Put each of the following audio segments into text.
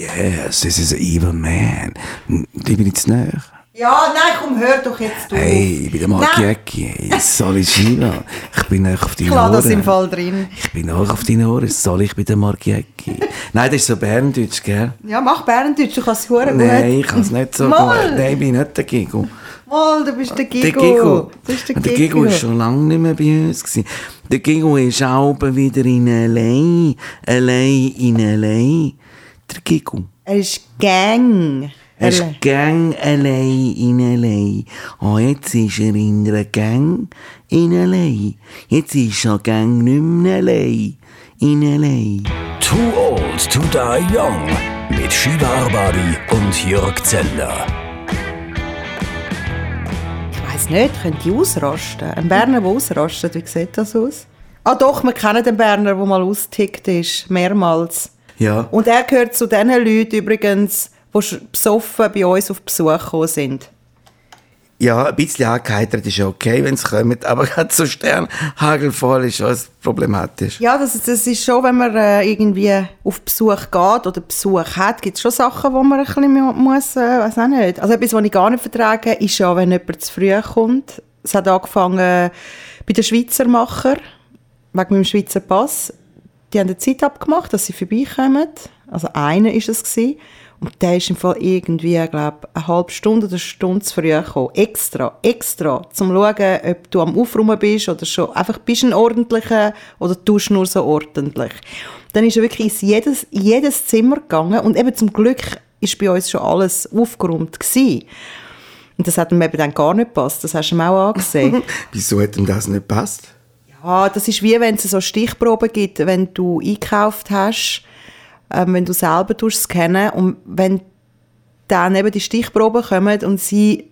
yes, this is an evil man. Ich bin jetzt näher. Ja, nein, komm, hör doch jetzt auf. Hey, ich bin der Mark Nein. Jäcki. Hey, Sali Shiva. Ich bin auch auf deine Ich lasse das Ohren. im Fall drin. Ich bin auch auf deine Ohren. Sali, ich bin der Mark Jäcki. Nein, das ist so Berndeutsch, gell? Ja, mach Bärendeutsch, du kannst es gut. Nein, ich kann es nicht so Mal. gut. Nein, ich bin nicht der Gigo. Mal, du bist der Gigo. Der Gigo. Du bist der Und der Gigo. Gigo ist schon lange nicht mehr bei uns. Gewesen. Der Gigo ist auch wieder in L.A. Allein in L.A. Der Gigo. Er ist Gang. Er ist Gang allein in L.A. Und jetzt ist er in einer Gang in L.A. Jetzt ist er Gang nicht mehr allein in L.A. Too Old to Die Young mit Shiva Arbabi und Jörg Zeller. Ich weiss nicht, könnte ich ausrasten? Ein Berner, der ausrastet, wie sieht das aus? Ah doch, wir kennen den Berner, der mal ausgetickt ist, mehrmals. Ja. Und er gehört zu den Leuten übrigens, die besoffen bei uns auf Besuch gekommen sind. Ja, ein bisschen angeheitert ist ja okay, wenn es kommt, aber gerade so Sternhagelvoll ist schon problematisch. Ja, das, das ist schon, wenn man äh, irgendwie auf Besuch geht oder Besuch hat, gibt es schon Sachen, wo man ein bisschen mu- muss, äh, weiß auch nicht. Also etwas, was ich gar nicht vertrage, ist ja, wenn jemand zu früh kommt. Es hat angefangen bei den Schweizer Macher, wegen meinem Schweizer Pass. Die haben eine Zeit abgemacht, dass sie vorbeikommen. Also einer ist es gewesen. Und der ist im Fall irgendwie, glaube eine halbe Stunde oder eine Stunde zu früh gekommen. Extra, extra, um zu schauen, ob du am Aufräumen bist oder schon einfach bist ein ordentlicher oder tust nur so ordentlich. Dann ist er wirklich in jedes, jedes Zimmer gegangen und eben zum Glück ist bei uns schon alles aufgeräumt gewesen. Und das hat ihm eben dann gar nicht gepasst. Das hast du ihm auch angesehen. Wieso hat ihm das nicht gepasst? Ja, das ist wie wenn es so Stichproben gibt, wenn du eingekauft hast, ähm, wenn du selber scannen und wenn dann eben die Stichproben kommen und sie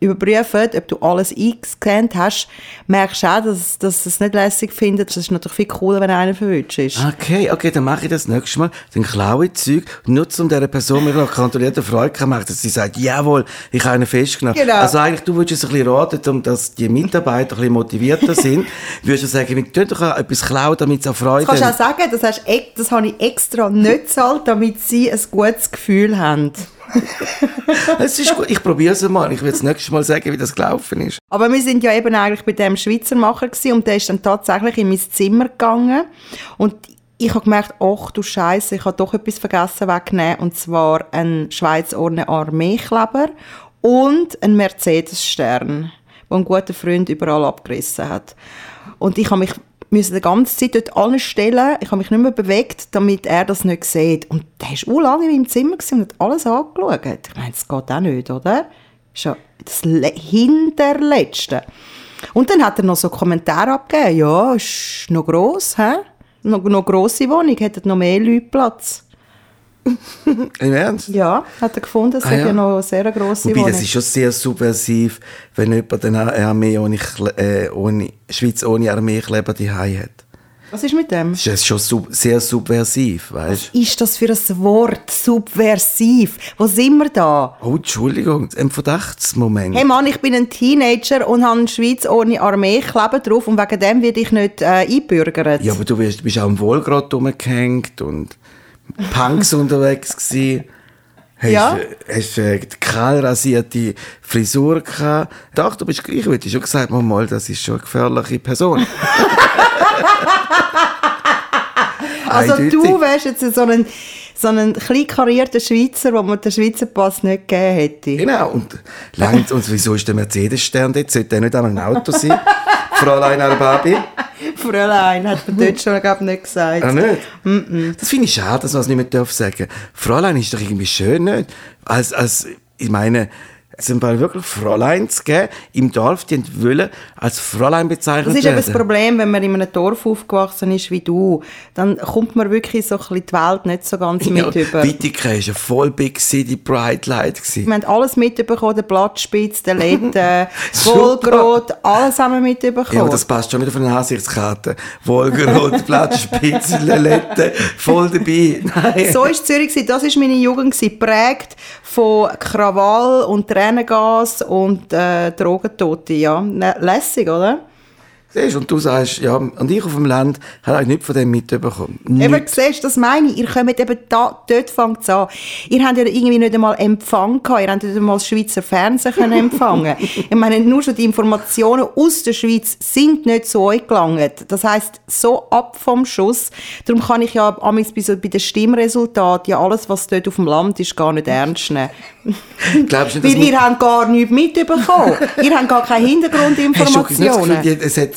überprüfen, ob du alles eingescannt hast, merkst du auch, dass, dass es nicht lässig findet. Das ist natürlich viel cooler, wenn einer verwünscht ist. Okay, okay, dann mache ich das nächste Mal. Dann klaue ich Zeug, nur um dieser Person mir noch kontrollierte Freude zu machen, dass sie sagt, jawohl, ich habe einen festgenommen. Genau. Also eigentlich, du würdest es ein bisschen raten, um dass die Mitarbeiter ein bisschen motivierter sind, würdest du sagen, wir tun doch etwas klauen, damit sie auch Freude Das kannst du haben. auch sagen, das, hast, ex- das habe ich extra nicht gezahlt, damit sie ein gutes Gefühl haben. Es ist gut, ich probiere es mal. Ich will das nächste Mal sagen, wie das gelaufen ist. Aber wir sind ja eben eigentlich bei dem Schweizer Macher und der ist dann tatsächlich in mein Zimmer gegangen und ich habe gemerkt, ach du Scheiße, ich habe doch etwas vergessen wegnehmen und zwar einen Schweizordner Armeekleber und einen Mercedes-Stern, den ein guter Freund überall abgerissen hat. Und ich habe mich müssen die ganze Zeit dort anstellen. Ich habe mich nicht mehr bewegt, damit er das nicht sieht. Und der war auch lange in meinem Zimmer und hat alles angeschaut. Ich meine, das geht auch nicht, oder? Ja das Le- Hinterletzte. Und dann hat er noch so Kommentare abgegeben. Ja, ist noch gross, hä? Noch, noch grosse Wohnung, hätten noch mehr Leute Platz. Im Ernst? Ja, hat er gefunden, es Ah, ja. ja noch eine sehr grosse Wobei, Wohnung. das ist schon sehr subversiv, wenn jemand eine Armee ohne, äh, ohne Schweiz ohne Armeekleber die hat. Was ist mit dem? Das ist schon sub sehr subversiv, weißt Ist das für ein Wort? Subversiv. Wo sind wir da? Oh, Entschuldigung, ein Verdachtsmoment. Hey Mann, ich bin ein Teenager und habe in der Schweiz ohne Armeekleber drauf und wegen dem werde ich nicht äh, einbürgert. Ja, aber du bist, bist auch im Wohlgrad rumgehängt und Punks unterwegs gewesen. Hast, Ja. hast äh, die kahlrasierte Frisur gehabt. Doch, du bist gleich, wie du schon gesagt hast, mal, das ist schon eine gefährliche Person. also du wärst jetzt so ein, so ein klein karierter Schweizer, wo man den Schweizer Pass nicht gegeben hätte. Genau, und, langt, und wieso ist der Mercedes-Stern dort? Sollte der nicht einmal ein Auto sein? Fräulein Arbabi? Fräulein, hat man dort schon glaub, nicht gesagt. Ah, nicht? Das finde ich schade, dass man es nicht mehr darf sagen Fräulein ist doch irgendwie schön, nicht? Als, als, ich meine, zum Beispiel wirklich Fräulein zu geben im Dorf, die wollen als Fräulein bezeichnet Das ist eben das werden. Problem, wenn man in einem Dorf aufgewachsen ist wie du, dann kommt man wirklich so ein bisschen die Welt nicht so ganz Ja, mit über. Wittigen war ja voll Big City Bright Light. Gewesen. Wir haben alles mitbekommen, den Blattspitz, den Letten, Super. Wolgrot, alles haben wir mitbekommen. Ja, aber das passt schon wieder von den Ansichtskarte. Wolgerot, Blattspitze, Lelette, voll dabei. Nein. So war Zürich, das war meine Jugend, geprägt von Krawall und Tränengas und äh, Drogentote. Ja, Ne- lässig, oder? Siehst, und du sagst, ja, und ich auf dem Land habe eigentlich nichts von dem mitbekommen. Eben, Nichts. siehst, das meine ich. Ihr kommt eben da, dort fängt an. Ihr habt ja irgendwie nicht einmal Empfang gehabt. Ihr habt nicht einmal das Schweizer Fernsehen können empfangen. ich meine, nur schon die Informationen aus der Schweiz sind nicht zu euch gelangt. Das heisst, so ab vom Schuss. Darum kann ich ja amigs bei, so, bei den Stimmresultaten ja alles, was dort auf dem Land ist, gar nicht ernst nehmen. Glaubst du, Weil wir- ihr habt gar nichts mitbekommen. ihr habt gar keine nicht Hintergrundinformationen.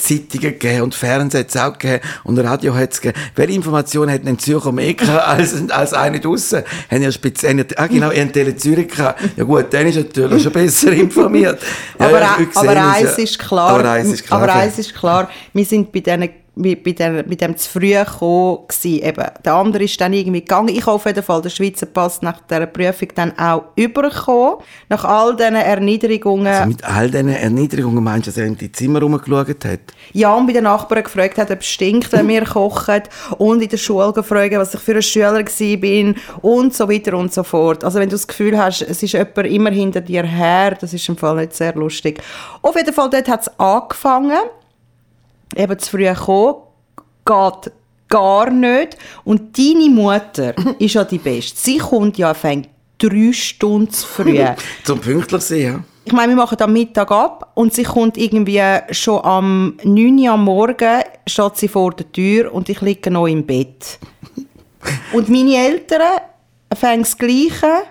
Hat Zeitungen gegeben und Fernsehen hat es auch gegeben und Radio hat es gegeben. Welche Informationen hätten in Zürcher mehr als, als eine draussen? Haben ja speziell, ah genau, habt Tele Zürich gehabt. Ja gut, dann ist natürlich schon besser informiert. Ja, aber, ja, aber eins ist klar, Aber eins ist klar. aber eins ist klar, wir sind bei diesen bei, bei, der, bei dem zu früh gekommen. Eben, der andere ist dann irgendwie gegangen. Ich habe auf jeden Fall den Schweizer Pass nach dieser Prüfung dann auch überkommen. Nach all diesen Erniedrigungen. Also mit all diesen Erniedrigungen meinst du, dass er in die Zimmer rumgeschaut hat? Ja, und bei den Nachbarn gefragt hat, ob es stinkt, wenn wir kochen. Und in der Schule gefragt, was ich für ein Schüler war. Und so weiter und so fort. Also wenn du das Gefühl hast, es ist jemand immer hinter dir her, das ist im Fall nicht sehr lustig. Auf jeden Fall, dort hat es angefangen. Eben zu früh kommen, geht gar nicht. Und deine Mutter ist ja die Beste. Sie kommt ja fängt drei Stunden zu früh. Zum pünktlich sein, ja. Ich meine, wir machen am Mittag ab und sie kommt irgendwie schon am 9 Uhr am Morgen, steht sie vor der Tür und ich liege noch im Bett. Und meine Eltern fangen das Gleiche.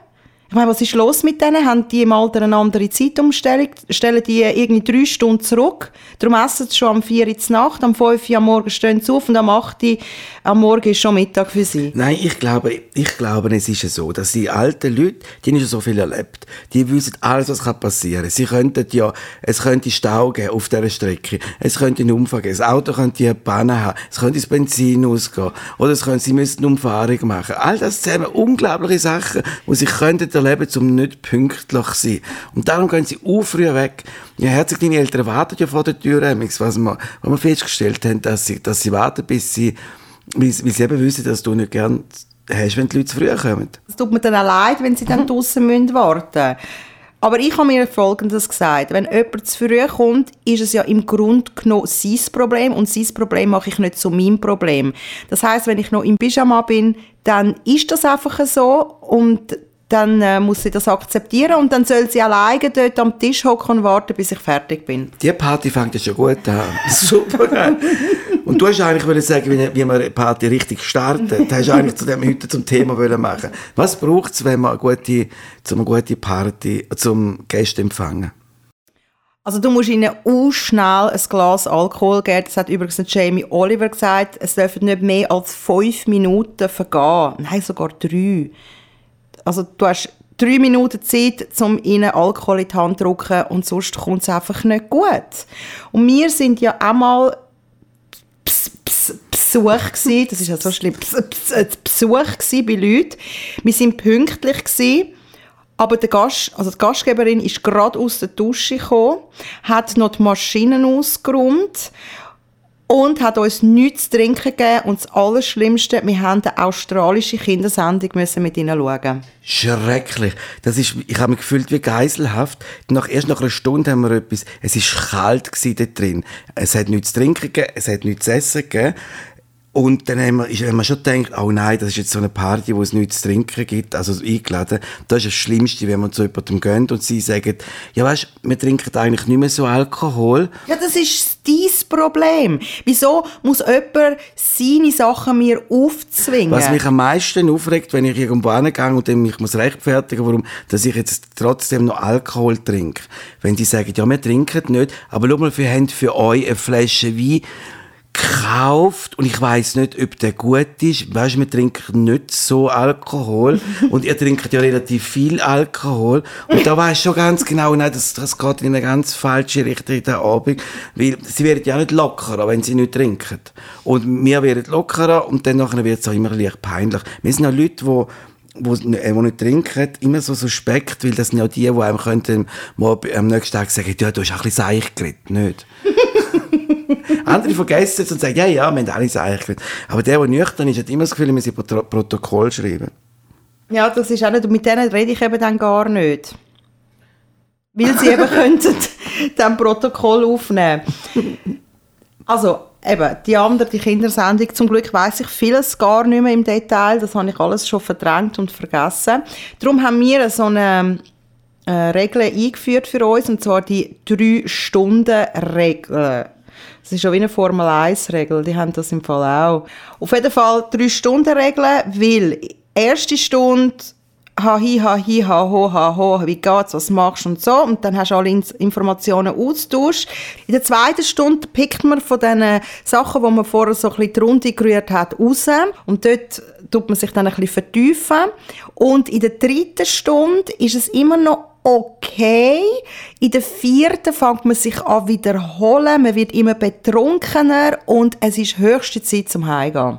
Ich meine, was ist los mit denen? Haben die im Alter eine andere Zeitumstellung? Stellen die irgendwie drei Stunden zurück? Darum essen sie schon am 4 Uhr Nacht, am 5 Uhr am Morgen stehen sie auf und am 8 Uhr am Morgen ist schon Mittag für sie. Nein, ich glaube, ich glaube, es ist so, dass die alten Leute, die haben schon so viel erlebt, die wissen alles, was kann passieren. Sie könnten ja, es könnte Stau geben auf dieser Strecke, es könnte einen Unfall geben, das Auto könnte eine Panne haben, es könnte das Benzin ausgehen, oder es könnte, sie müssten eine Umfahrung machen. All das zusammen unglaubliche Sachen, die sie könnten erleben, um nicht pünktlich zu sein. Und darum gehen sie auch früh weg. Ja, herzlich, deine Eltern warten ja vor der Tür, was wir, was wir festgestellt haben, dass sie, dass sie warten, bis sie weil, sie eben wissen, dass du nicht gern hast, wenn die Leute zu früh kommen. Es tut mir dann auch leid, wenn sie dann draussen müssen warten Aber ich habe mir Folgendes gesagt. Wenn jemand zu früh kommt, ist es ja im Grunde genommen sein Problem und sein Problem mache ich nicht zu meinem Problem. Das heißt, wenn ich noch im Pyjama bin, dann ist das einfach so und dann äh, muss sie das akzeptieren und dann soll sie alleine dort am Tisch hocken und warten, bis ich fertig bin. Die Party fängt ja schon gut an. Super. Und du hast eigentlich wollen sagen, wie, wie man eine Party richtig startet. Du hast eigentlich zu dem heute zum Thema wollen machen. Was braucht es, wenn man eine gute, zum eine gute Party, zum Gäste empfangen? Also du musst ihnen auch schnell ein Glas Alkohol geben. Das hat übrigens Jamie Oliver gesagt. Es dürfen nicht mehr als fünf Minuten vergehen. Nein, sogar drei. Also du hast drei Minuten Zeit, um ihnen Alkohol in die Hand zu drücken und sonst kommt es einfach nicht gut. Und wir sind ja Ps- Ps- Besuch gsi, das ist ja so schlimm, Besuch gsi bei Leuten. Wir sind pünktlich gsi, aber der Gast, also die Gastgeberin ist gerade aus der Dusche gekommen, hat noch die Maschinen ausgeräumt und hat uns nichts zu trinken gegeben. Und das Allerschlimmste, wir haben eine australische Kindersendung müssen mit ihnen schauen. Schrecklich. Das ist, ich habe mich gefühlt wie geiselhaft. Nach, erst nach einer Stunde haben wir etwas, es ist kalt gewesen drin. Es hat nichts zu trinken gegeben, es hat nichts zu essen gegeben. Und dann haben wir, haben wir schon gedacht, oh nein, das ist jetzt so eine Party, wo es nichts zu trinken gibt, also eingeladen. Das ist das Schlimmste, wenn man zu jemandem geht und sie sagen, ja weißt, wir trinken eigentlich nicht mehr so Alkohol. Ja, das ist dein Problem. Wieso muss jemand seine Sachen mir aufzwingen? Was mich am meisten aufregt, wenn ich irgendwo hingehe und dann mich muss rechtfertigen, warum, dass ich jetzt trotzdem noch Alkohol trinke. Wenn die sagen, ja, wir trinken nicht, aber schau mal, wir haben für euch eine Flasche Wein gekauft und ich weiß nicht, ob der gut ist. Weißt, wir trinken nicht so Alkohol und ihr trinkt ja relativ viel Alkohol und da weiß schon ganz genau, nein, das, das geht in eine ganz falsche Richtung in der Abend, weil sie werden ja nicht lockerer, wenn sie nicht trinken. Und wir werden lockerer und dann wird es auch immer leicht peinlich. Wir sind ja Leute, die wo, äh, wo nicht trinken, immer so suspekt, weil das sind ja die, die einem könnten mal am nächsten Tag sagen, ja, du hast ein bisschen Seich geredet, nicht? Andere vergessen es und sagen, ja, ja, wir haben alle Seich geredet. Aber der, der nüchtern ist, hat immer das Gefühl, wir müssen Pro Protokoll schreiben. Ja, das ist auch nicht, und mit denen rede ich eben dann gar nicht. Weil sie eben könnten dann Protokoll aufnehmen. Also, eben, die andere, die Kindersendung, zum Glück weiß ich vieles gar nicht mehr im Detail. Das habe ich alles schon verdrängt und vergessen. Darum haben wir so eine äh, Regel eingeführt für uns, und zwar die 3-Stunden-Regel. Das ist schon wie eine Formel-1-Regel, die haben das im Fall auch. Auf jeden Fall 3-Stunden-Regel, weil erste Stunde ha hi ha hi ha ho ha ho wie geht's was machst und so und dann hast du alle Informationen austauscht. In der zweiten Stunde pickt man von den Sachen wo man vorher so ein bisschen die gerührt hat raus. Und dort tut man sich dann ein bisschen vertiefen. Und in der dritten Stunde ist es immer noch okay. In der vierten fängt man sich an wiederholen, man wird immer betrunkener und es ist höchste Zeit zum Heimgehen.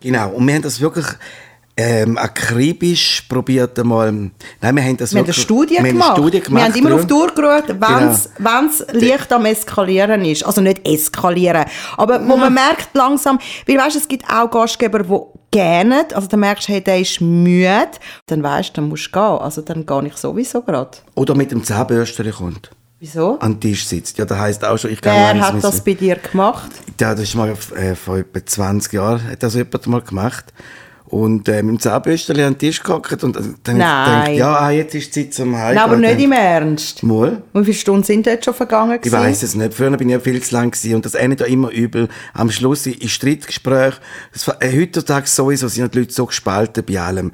Genau, und wir haben das wirklich ähm, akribisch probiert einmal. Nein, wir haben das wir eine Studie wir gemacht. Eine Studie gemacht. Wir haben immer auf die Uhr geschaut, wenn es genau. leicht am Eskalieren ist. Also nicht eskalieren, aber wo man merkt langsam, weil weißt, es gibt auch Gastgeber, die gerne, also dann merkst du, hey, der ist müde, dann weißt du, dann musst du gehen. Also dann gehe ich sowieso gerade. Oder mit dem Zahnbürstchen kommt. Wieso? An den Tisch sitzt. Ja, das heisst auch schon, ich gehe Wer hat das bei dir gemacht? Ja, das ist mal äh, vor etwa 20 Jahren hat das jemand mal gemacht. Und äh, mit dem Zahnbürstchen an den Tisch gehockt und dann Nein. gedacht, ja, ah, jetzt ist die Zeit zum Heim. Nein, aber nicht im Ernst. Mal. Wie viele Stunden sind dort schon vergangen? Ich weiß es nicht. Früher bin ich ja viel zu lang gewesen und das endet ja immer übel. Am Schluss in Streitgespräch. Äh, heutzutage sowieso sind die Leute so gespalten bei allem.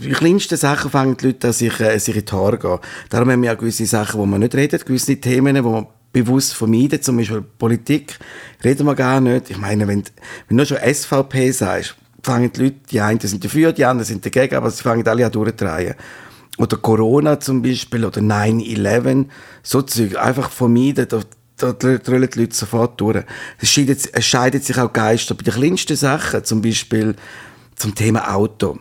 Die kleinsten Sachen fangen die Leute an, sich, äh, sich in die Haare gehen. Darum haben wir auch gewisse Sachen, wo man nicht redet, gewisse Themen, wo man bewusst vermeiden, zum Beispiel Politik, reden wir gar nicht. Ich meine, wenn, wenn du schon SVP sagst, fangen die Leute, die einen sind dafür, die anderen sind dagegen, aber sie fangen alle an durchdrehen. Oder Corona zum Beispiel, oder 9-11, so Zeug, einfach vermeiden, da, da drüllen die Leute sofort durch. Es scheidet, es scheidet sich auch Geister bei den kleinsten Sachen, zum Beispiel zum Thema Auto.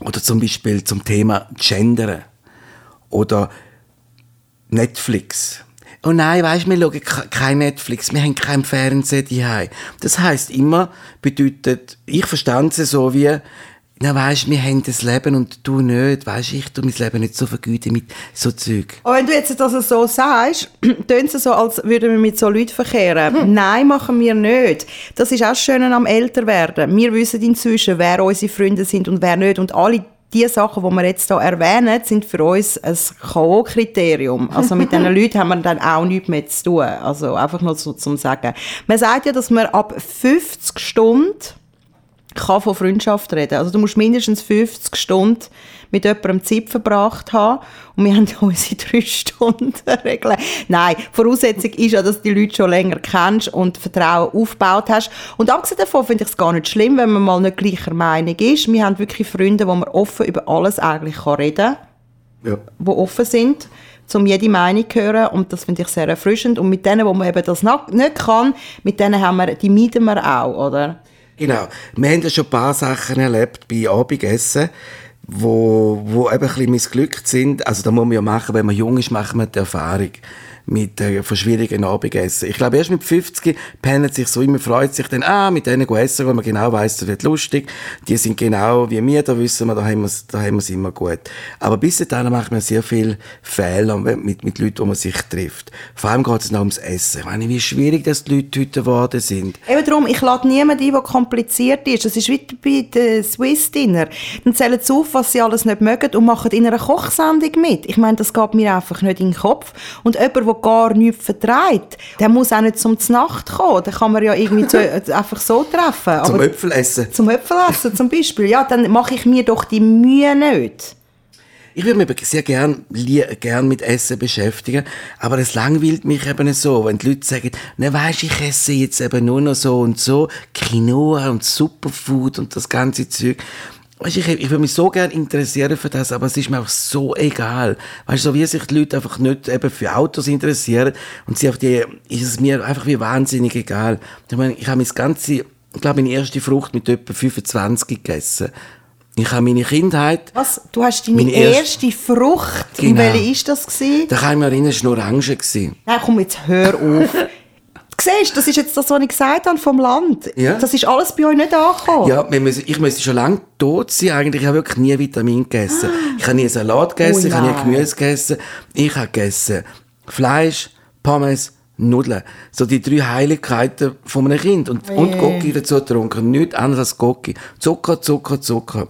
Oder zum Beispiel zum Thema Gendern. Oder Netflix. Oh nein, weißt, wir schauen kein Netflix, wir haben kein Fernsehen daheim. Das heisst immer, bedeutet, ich verstand es so wie, na weisst, wir haben das Leben und du nicht, weisst, ich tu mein Leben nicht so vergüten mit so Zeug. Aber wenn du jetzt das so sagst, tönt es so, als würden wir mit so Leuten verkehren. Hm. Nein, machen wir nicht. Das ist auch schön am Älterwerden. Wir wissen inzwischen, wer unsere Freunde sind und wer nicht und alle die Sachen, die wir jetzt hier erwähnen, sind für uns ein K.O.-Kriterium. Also mit diesen Leuten haben wir dann auch nichts mehr zu tun. Also einfach nur so zum Sagen. Man sagt ja, dass man ab 50 Stunden kann von Freundschaft reden. Also du musst mindestens 50 Stunden mit jemandem Zeit verbracht haben. Und wir haben unsere drei Stunden Regeln. Nein, Voraussetzung ist ja, dass du die Leute schon länger kennst und Vertrauen aufgebaut hast. Und abgesehen davon finde ich es gar nicht schlimm, wenn man mal nicht gleicher Meinung ist. Wir haben wirklich Freunde, wo man offen über alles eigentlich reden kann. Ja. Die offen sind um jede Meinung zu hören und das finde ich sehr erfrischend und mit denen, wo man eben das nicht kann, mit denen haben wir, die meiden wir auch, oder? Genau. Wir haben ja schon ein paar Sachen erlebt bei Abendessen, wo, wo eben ein bisschen missglückt sind. Also da muss man ja machen, wenn man jung ist, macht man die Erfahrung mit äh, von schwierigen Abendessen. Ich glaube, erst mit 50 pennt sich so immer, freut sich dann, ah, mit denen essen, weil man genau weiß, das wird lustig. Die sind genau wie wir, da wissen wir, da haben wir da haben wir es immer gut. Aber bis dahin macht man sehr viel Fehler mit, mit Leuten, wo man sich trifft. Vor allem geht es noch ums Essen. Ich meine, wie schwierig das die Leute heute geworden sind. Eben darum, ich lade niemanden ein, der kompliziert ist. Das ist wie bei den Swiss Dinner. Dann zählen sie auf, was sie alles nicht mögen und machen in einer Kochsendung mit. Ich meine, das geht mir einfach nicht in den Kopf. Und jemand, der gar nichts verträgt, der muss auch nicht zum Nacht kommen. Den kann man ja irgendwie zu, einfach so treffen. Zum Äpfelessen. Zum Äpfelessen zum Beispiel. Ja, dann mache ich mir doch die Mühe nicht. Ich würde mich sehr gern, gern mit Essen beschäftigen, aber es langweilt mich eben so, wenn die Leute sagen, ne weisst, ich esse jetzt eben nur noch so und so, Quinoa und Superfood und das ganze Zeug. Weißt, ich, ich würde mich so gerne interessieren für das, aber es ist mir auch so egal. Weißt du, so wie sich die Leute einfach nicht eben für Autos interessieren und sie auf die, ist es mir einfach wie wahnsinnig egal. Ich meine, ich habe mein ganze, ich glaube, meine erste Frucht mit etwa 25 gegessen. Ich habe meine Kindheit. Was? Du hast deine erste, erste Frucht? Genau. Und welche war das? Gewesen? Da kann ich mich erinnern, es war nur Orange. Gewesen. Nein, komm, jetzt hör auf. Siehst, das ist jetzt das, was ich gesagt habe vom Land. Ja. Das ist alles bei euch nicht angekommen. Ja, ich müsste schon lange tot sein. Eigentlich ich habe wirklich nie Vitamin gegessen. Ich habe nie Salat gegessen, oh, ich habe nie Gemüse gegessen. Ich habe gegessen Fleisch, Pommes, Nudeln. So die drei Heiligkeiten von einem Kind. Und, Oh und Gocki dazu getrunken. Nichts anderes als Gocki. Zucker, Zucker, Zucker.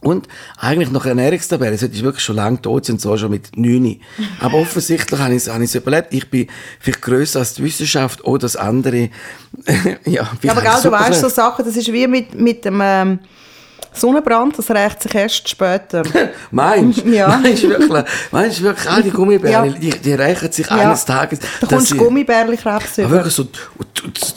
Und eigentlich nach Ernährungstabelle, sollte ich wirklich schon lange tot sein, und so schon mit 9. Aber offensichtlich habe ich es es überlebt. Ich bin vielleicht grösser als die Wissenschaft oder das andere. ja, Ja, aber gell, du weißt so Sachen, das ist wie mit, mit dem ähm, Sonnenbrand, das rächt sich erst später. Meinst du? Ja. Meinst du wirklich? Meinst du wirklich, all die Gummibärchen, Ja. die, die rächen sich Ja. eines Tages. Da kommst du Aber über. wirklich so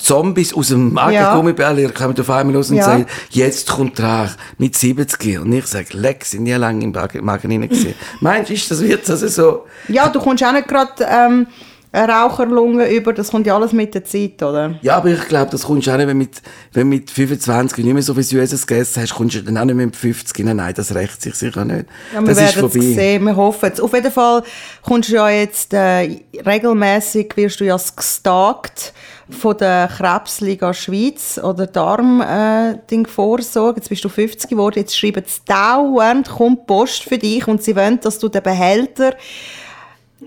Zombies aus dem Magen, Ja. Gummibärli, kommen auf einmal raus und Ja. sagen, jetzt kommt Rach mit 70. Und ich sage, leck, sind nie lange im Magen Magen rein gewesen. Meinst du, ist das wird also so? Ja, du kommst auch nicht gerade ähm, eine Raucherlunge über, das kommt ja alles mit der Zeit, oder? Ja, aber ich glaube, das kommst du auch nicht, wenn mit, wenn mit 25 nicht mehr so viel Süßes gegessen hast, kommst du dann auch nicht mehr mit 50. Nein, nein, das rächt sich sicher nicht. Ja, wir das werden es sehen, wir hoffen es. Auf jeden Fall kommst du ja jetzt äh, regelmäßig wirst du ja gestagt von der Krebsliga Schweiz oder Darm äh, Vorsorge. Jetzt bist du 50 geworden, jetzt schreiben sie dauernd, kommt Post für dich und sie wollen, dass du den Behälter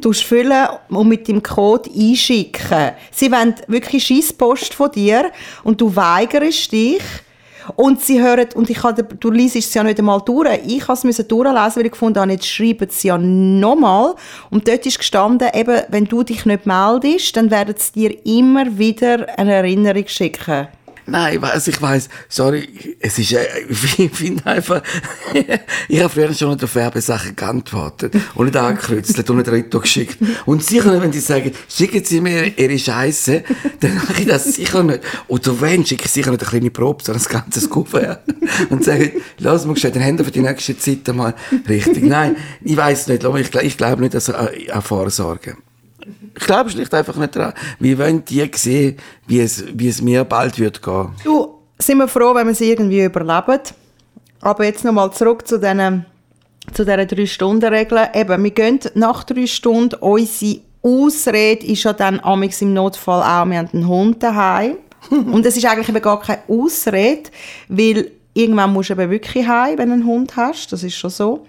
füllen und mit dem Code einschicken. Sie wollen wirklich Scheisspost von dir und du weigerst dich. Und sie hören, und ich habe, du liest es ja nicht einmal durch. Ich musste es durchlesen, weil ich gefunden habe, jetzt schreiben sie ja nochmal. Und dort ist gestanden, eben, wenn du dich nicht meldest, dann werden sie dir immer wieder eine Erinnerung schicken. Nein, ich weiss, ich weiss, sorry, es ist, äh, ich finde einfach, ich habe früher schon unter Werbesachen geantwortet und nicht angekreuzelt und nicht Rito geschickt. Und sicher wenn die sagen, schicken Sie mir Ihre Scheiße, dann mache ich das sicher nicht. Oder wenn, schicke ich sicher nicht eine kleine Probe, sondern ein ganzes Kuvert. Und sage, lass mal haben wir für die nächste Zeit einmal richtig. Nein, ich weiss nicht, ich, ich glaube nicht, dass er an Vorsorge. Ich glaube schlicht einfach nicht dran. Wir wollen die sehen, wie es, wie es mir bald wird gehen. Du, sind wir froh, wenn wir sie irgendwie überleben. Aber jetzt nochmal zurück zu diesen zu dieser drei Stunden Regel. Eben, wir gehen nach drei Stunden. Unsere Ausrede ist ja dann amigs im Notfall auch, wir haben einen Hund daheim. Und es ist eigentlich eben gar keine Ausrede, weil irgendwann musst du eben wirklich heim, wenn du einen Hund hast. Das ist schon so.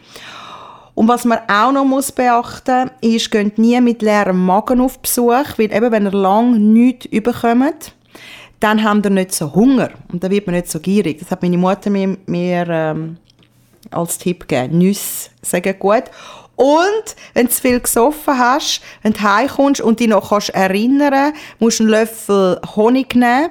Und was man auch noch muss beachten ist, geht nie mit leerem Magen auf Besuch, weil eben, wenn ihr lang nichts überkommt, dann habt ihr nicht so Hunger und dann wird man nicht so gierig. Das hat meine Mutter mir, mir ähm, als Tipp gegeben. Nüsse sagen gut. Und wenn du zu viel gesoffen hast, wenn du heimkommst und dich noch kannst erinnern musst du einen Löffel Honig nehmen,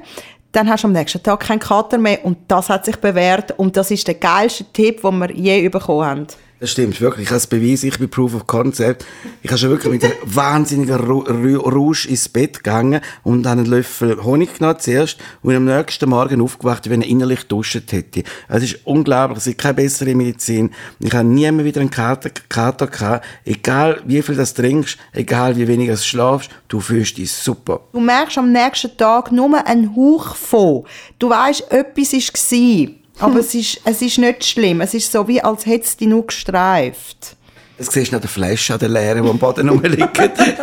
dann hast du am nächsten Tag keinen Kater mehr und das hat sich bewährt und das ist der geilste Tipp, den wir je bekommen haben. Das stimmt, wirklich. Ich habe es bewiesen, ich bin Proof of Concept. Ich habe schon wirklich mit einem wahnsinnigen Rausch ins Bett gegangen und habe einen Löffel Honig genommen zuerst und am nächsten Morgen aufgewacht, wenn ich innerlich duscht hätte. Es ist unglaublich, es ist keine bessere Medizin. Ich habe nie mehr wieder einen Kater, Kater gehabt. Egal wie viel du trinkst, egal wie wenig du schlafst, du fühlst dich super. Du merkst am nächsten Tag nur einen Hauch von. Du weißt, etwas war. Aber es, ist, es ist nicht schlimm. Es ist so, wie als hätte es dich nur gestreift. Das siehst du an der Flasche, an der leeren, die am Boden rumliegt,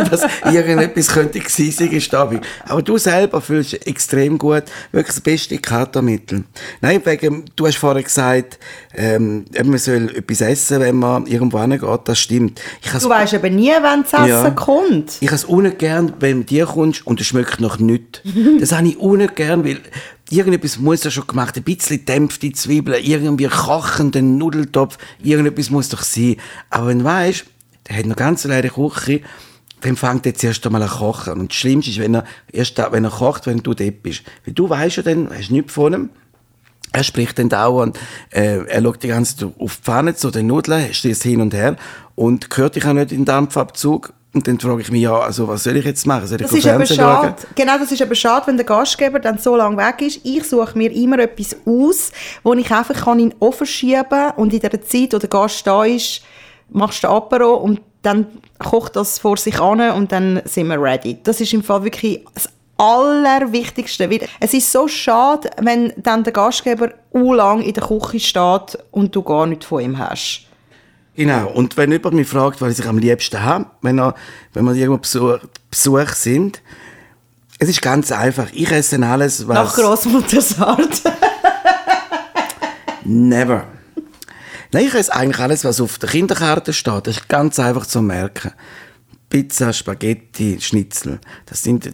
dass irgendetwas könnte gewesen sein, gestabig. Aber du selber fühlst dich extrem gut, wirklich das beste Katermittel. Nein, wegen, du hast vorher gesagt, ähm, eben, man soll etwas essen, wenn man irgendwo hingeht, das stimmt. Du weißt aber nie, wann das Essen Ja. kommt. ich has ungern, wenn du dir kommst und es schmeckt nach nichts. Das habe ich ungern, weil irgendetwas muss ja schon gemacht, ein bisschen dämpfte Zwiebeln, irgendwie kochenden Nudeltopf, irgendetwas muss doch sein. Aber wenn du weisst, der hat noch ganz leere Küche, dann fängt er zuerst einmal an kochen. Und das Schlimmste ist, wenn er, erst da, wenn er kocht, wenn du dort bist. Weil du weisst ja dann, hast nichts von ihm. Er spricht dann dauernd, äh, er schaut die ganze Zeit auf die Pfanne zu den Nudeln, stößt hin und her und hört dich auch nicht in den Dampfabzug. Und dann frage ich mich, ja, also was soll ich jetzt machen? Soll ich Das ist Fernsehen schade. schauen? Genau, das ist eben schade, wenn der Gastgeber dann so lange weg ist. Ich suche mir immer etwas aus, wo ich einfach kann in den Ofen schieben kann und in der Zeit, wo der Gast da ist, machst du den Apero und dann kocht das vor sich an und dann sind wir ready. Das ist im Fall wirklich das Allerwichtigste. Weil es ist so schade, wenn dann der Gastgeber u lang in der Küche steht und du gar nichts von ihm hast. Genau. Und wenn jemand mich fragt, was ich am liebsten habe, wenn, er, wenn wir irgendwo Besuch, Besuch sind, es ist ganz einfach. Ich esse alles, was... Nach Grossmutters Art. Never. Nein, ich esse eigentlich alles, was auf der Kinderkarte steht. Das ist ganz einfach zu merken. Pizza, Spaghetti, Schnitzel. Das sind,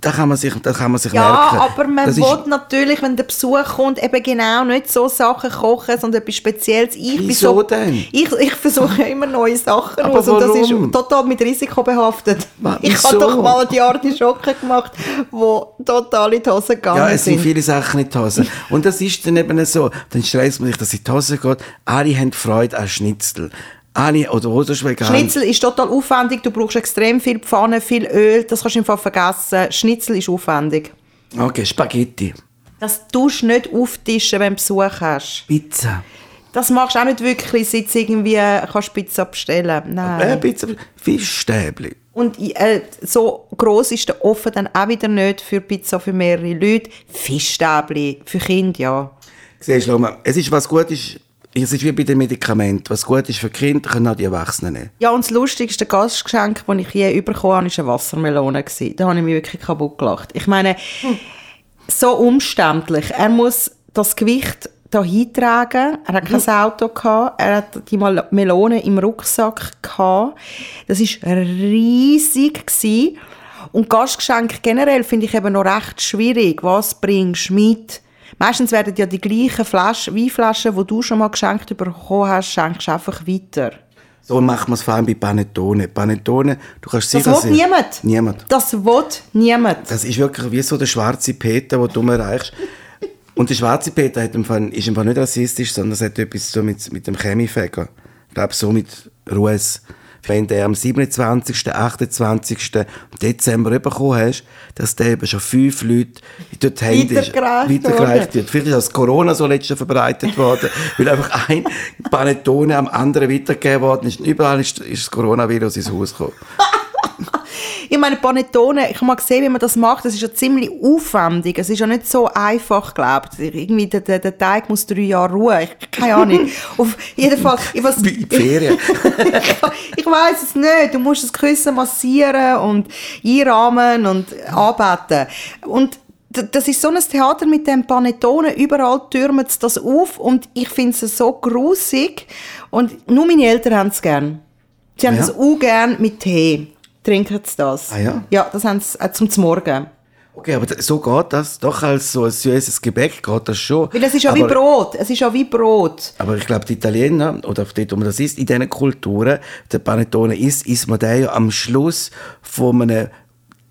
da kann man sich, da kann man sich Ja, merken. aber man das will natürlich, wenn der Besuch kommt, eben genau nicht so Sachen kochen, sondern etwas Spezielles. Ich Wieso so, denn? Ich, ich versuche immer neue Sachen Aber aus und das ist total mit Risiko behaftet. Wa- Ich wieso? habe doch mal die Artischocke gemacht, die total in die Hose gegangen Ja, es sind sind. viele Sachen in die Hose. Und das ist dann eben so. Dann stresst man sich, dass in die Hose geht. Alle haben Freude an Schnitzel. Alle, oder, oder schon vegan. Schnitzel ist total aufwendig, du brauchst extrem viel Pfanne, viel Öl, das kannst du einfach vergessen. Schnitzel ist aufwendig. Okay, Spaghetti. Das tust du nicht auftischen, wenn du Besuch hast. Pizza. Das machst du auch nicht wirklich, seit du irgendwie kannst Pizza bestellen Nein. Äh, Pizza. Fischstäbli. Und äh, so groß ist der Ofen dann auch wieder nicht für Pizza für mehrere Leute. Fischstäbli für Kinder, ja. Siehst du, es ist, was gut ist, es ist wie bei den Medikamenten. Was gut ist für Kinder, können auch die Erwachsenen nehmen. Ja, und das lustigste Gastgeschenk, das ich je bekommen habe, war eine Wassermelone. Da habe ich mich wirklich kaputt gelacht. Ich meine, so umständlich. Er muss das Gewicht da hintragen. Er hat kein Auto gehabt. Er hat die Melone im Rucksack gehabt. Das war riesig. Gewesen. Und Gastgeschenke generell finde ich eben noch recht schwierig. Was bringst du mit? Meistens werden ja die gleichen Flaschen, Weinflaschen, die du schon mal geschenkt bekommen hast, schenkst du einfach weiter. So macht man es vor allem bei Panettone. Panettone, du kannst Das sicher will sein- niemand. Niemand. Das will niemand. Das ist wirklich wie so der schwarze Peter, den du mir erreichst. Und der schwarze Peter hat im Fall, ist im Fall nicht rassistisch, sondern es hat etwas so mit, mit dem Chemiefäger. Ich glaube, so mit Ruhes. Wenn der am 27., 28. Dezember bekommen hast, dass der eben schon fünf Leute dort hängt ist. Weitergereicht wird. Vielleicht ist das Corona so letztes verbreitet worden, weil einfach ein Panettone am anderen weitergegeben worden ist. Überall ist, ist das Coronavirus ins Haus gekommen. Ich meine, Panettone, ich habe mal gesehen, wie man das macht, das ist ja ziemlich aufwendig. Es ist ja nicht so einfach, glaube ich. Irgendwie, der, der, der Teig muss drei Jahre ruhen. Ich, keine Ahnung. Auf jeden Fall, ich, was, Wie in Ferien. ich weiß es nicht. Du musst das Küssen massieren und einrahmen und anbeten. Und das ist so ein Theater mit dem Panettone. Überall türmt es das auf und ich finde es so grusig. Und nur meine Eltern haben es gern. Sie haben Ja? es auch gern mit Tee. Trinken sie das. Ah ja? Ja, das haben sie äh, zum Morgen. Okay, aber so geht das. Doch als so ein süßes Gebäck geht das schon. Weil es ist ja wie Brot. Es ist ja wie Brot. Aber ich glaube, die Italiener, oder dort, wo man das isst, in diesen Kulturen, der Panettone isst, isst man den ja am Schluss von einem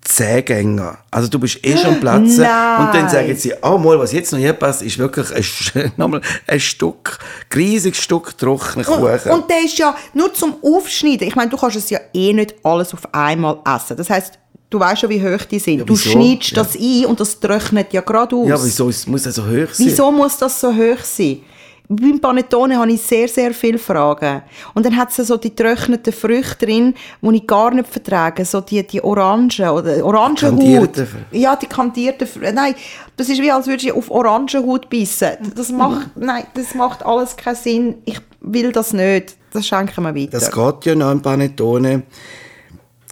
Zähgänger. Also du bist eh schon am Nein. und dann sagen sie, oh mal, was jetzt noch hier passt, ist wirklich ein, nochmal ein Stück, ein riesiges Stück trockener Kuchen. Und der ist ja nur zum Aufschneiden. Ich meine, du kannst es ja eh nicht alles auf einmal essen. Das heißt, du weißt ja, wie hoch die sind. du wieso? schneidest Ja. das ein und das trocknet ja gerade aus. ja, aber wieso es muss er so hoch sein? Wieso muss das so hoch sein? Beim Panettone habe ich sehr, sehr viele Fragen. Und dann hat es so die getrockneten Früchte drin, die ich gar nicht vertrage. So die, die Orangen oder Orangenhaut. Ja, die kandierten Früchte. Nein, das ist wie, als würdest du auf Orangenhaut beißen. Das macht, nein, das macht alles keinen Sinn. Ich will das nicht. Das schenken wir weiter. Das geht ja noch ein Panettone.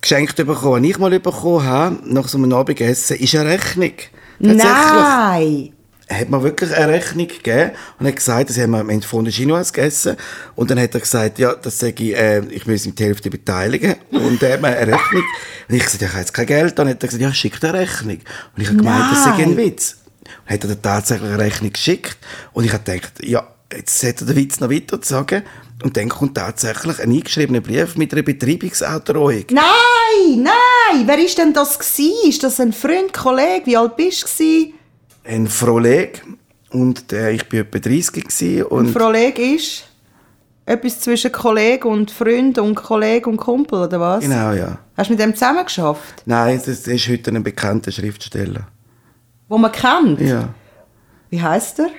Geschenkt bekommen, was ich mal bekommen habe, nach so einem Abendessen, ist eine Rechnung. Tatsächlich. Nein! Hat mir wirklich eine Rechnung gegeben und hat gesagt, das haben wir am Fond de Chinois gegessen. Und dann hat er gesagt, ja, das sage ich, äh, ich muss mich die Hälfte beteiligen. Und er hat mir eine Rechnung. Und ich gesagt, ja, ich habe jetzt kein Geld. Dann hat er gesagt, ja, schick dir eine Rechnung. Und ich habe gemeint, das sei ein. Witz. Und hat er dann tatsächlich eine Rechnung geschickt. Und ich habe gedacht, ja, jetzt hat er den Witz noch weiter zu sagen. Und dann kommt tatsächlich ein eingeschriebener Brief mit einer Betreibungsandrohung. Nein! Nein! Wer ist denn das gsi? Ist das ein Freund, Kollege? Wie alt bist du? Ein Froleg. Und äh, ich war etwa 30 gewesen und Froleg ist etwas zwischen Kollege und Freund und Kollege und Kumpel, oder was? Genau, ja. Hast du mit dem zusammen geschafft? Nein, das ist heute ein bekannter Schriftsteller. Wo man kennt? Ja. Wie heißt er?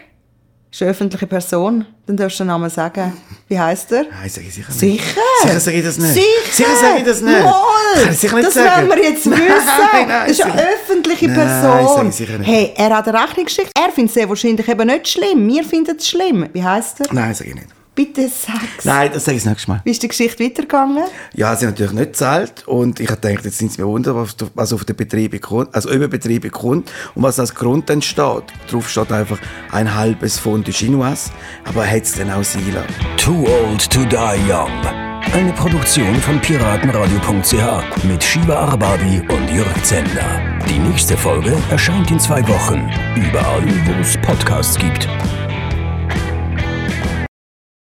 Ist eine öffentliche Person? Dann darfst du den Namen sagen. Wie heißt er? Nein, sage ich sicher nicht. Sicher? Sicher sage ich das nicht. Sicher? Sicher sage ich das nicht. Mal. Kann ich sicher nicht das sagen. werden wir jetzt Nein, wissen. nein, das ist eine öffentliche Nein, Person. sage ich sicher nicht. Hey, er hat eine Rechnung geschickt. Er findet es sehr wahrscheinlich eben nicht schlimm. Wir finden es schlimm. Wie heißt er? Nein, sage ich nicht. Bitte sag's. Nein, das sage ich das nächste Mal. Wie ist die Geschichte weitergegangen? Ja, sie haben natürlich nicht gezahlt und ich habe gedacht, jetzt sind sie mir wunder, was, auf den Betrieb kommt, also über Betriebe kommt und was als Grund dann steht. Drauf steht einfach ein halbes Pfund Chinois, aber er hat es dann auch lassen. Too Old to Die Young. Eine Produktion von piratenradio.ch mit Shiva Arbabi und Jörg Zender. Die nächste Folge erscheint in zwei Wochen. Überall, wo es Podcasts gibt.